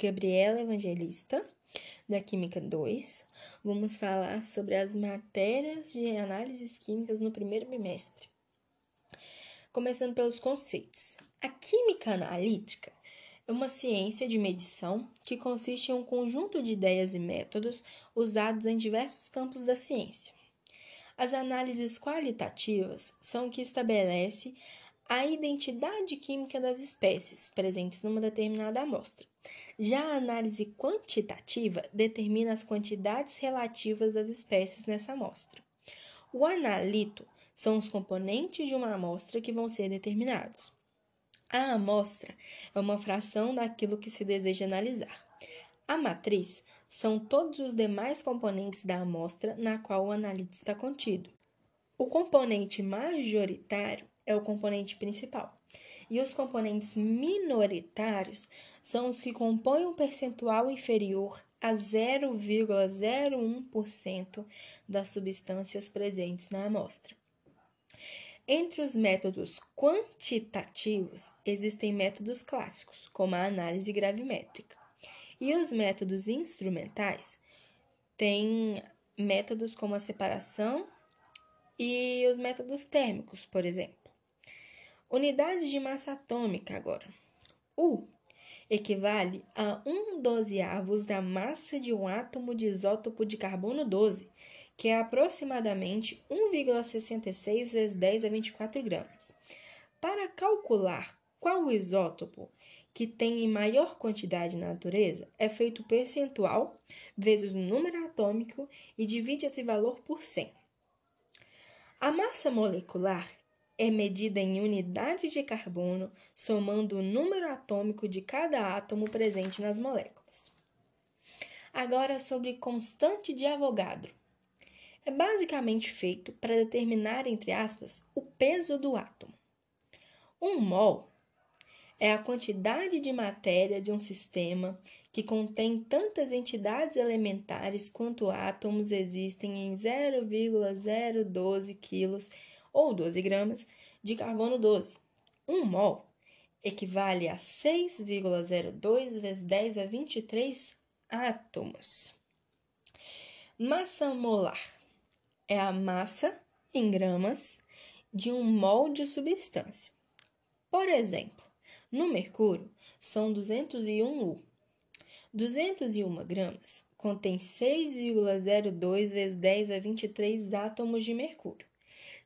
Gabriela Evangelista, da Química 2. Vamos falar sobre as matérias de análises químicas no primeiro bimestre. Começando pelos conceitos. A química analítica é uma ciência de medição que consiste em um conjunto de ideias e métodos usados em diversos campos da ciência. As análises qualitativas são o que estabelece a identidade química das espécies presentes numa determinada amostra. Já a análise quantitativa determina as quantidades relativas das espécies nessa amostra. O analito são os componentes de uma amostra que vão ser determinados. A amostra é uma fração daquilo que se deseja analisar. A matriz são todos os demais componentes da amostra na qual o analito está contido. O componente majoritário é o componente principal. E os componentes minoritários são os que compõem um percentual inferior a 0,01% das substâncias presentes na amostra. Entre os métodos quantitativos, existem métodos clássicos, como a análise gravimétrica. E os métodos instrumentais têm métodos como a separação e os métodos térmicos, por exemplo. Unidades de massa atômica agora. U equivale a 1 dozeavos da massa de um átomo de isótopo de carbono 12, que é aproximadamente 1,66 vezes 10 a 24 gramas. Para calcular qual isótopo que tem em maior quantidade na natureza, é feito percentual vezes o número atômico e divide esse valor por 100. A massa molecular é medida em unidades de carbono, somando o número atômico de cada átomo presente nas moléculas. Agora sobre constante de Avogadro. É basicamente feito para determinar, entre aspas, o peso do átomo. Um mol é a quantidade de matéria de um sistema que contém tantas entidades elementares quanto átomos existem em 0,012 quilos ou 12 gramas de carbono 12. Um mol equivale a 6,02 vezes 10 a 23 átomos. Massa molar é a massa em gramas de um mol de substância. Por exemplo, no mercúrio são 201 U. 201 gramas contém 6,02 vezes 10 a 23 átomos de mercúrio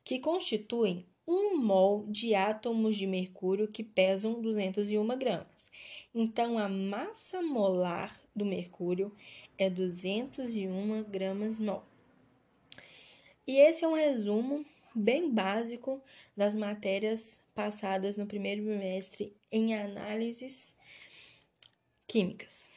que constituem um mol de átomos de mercúrio que pesam 201 gramas. Então, a massa molar do mercúrio é 201 gramas mol. E esse é um resumo bem básico das matérias passadas no primeiro bimestre em análises químicas.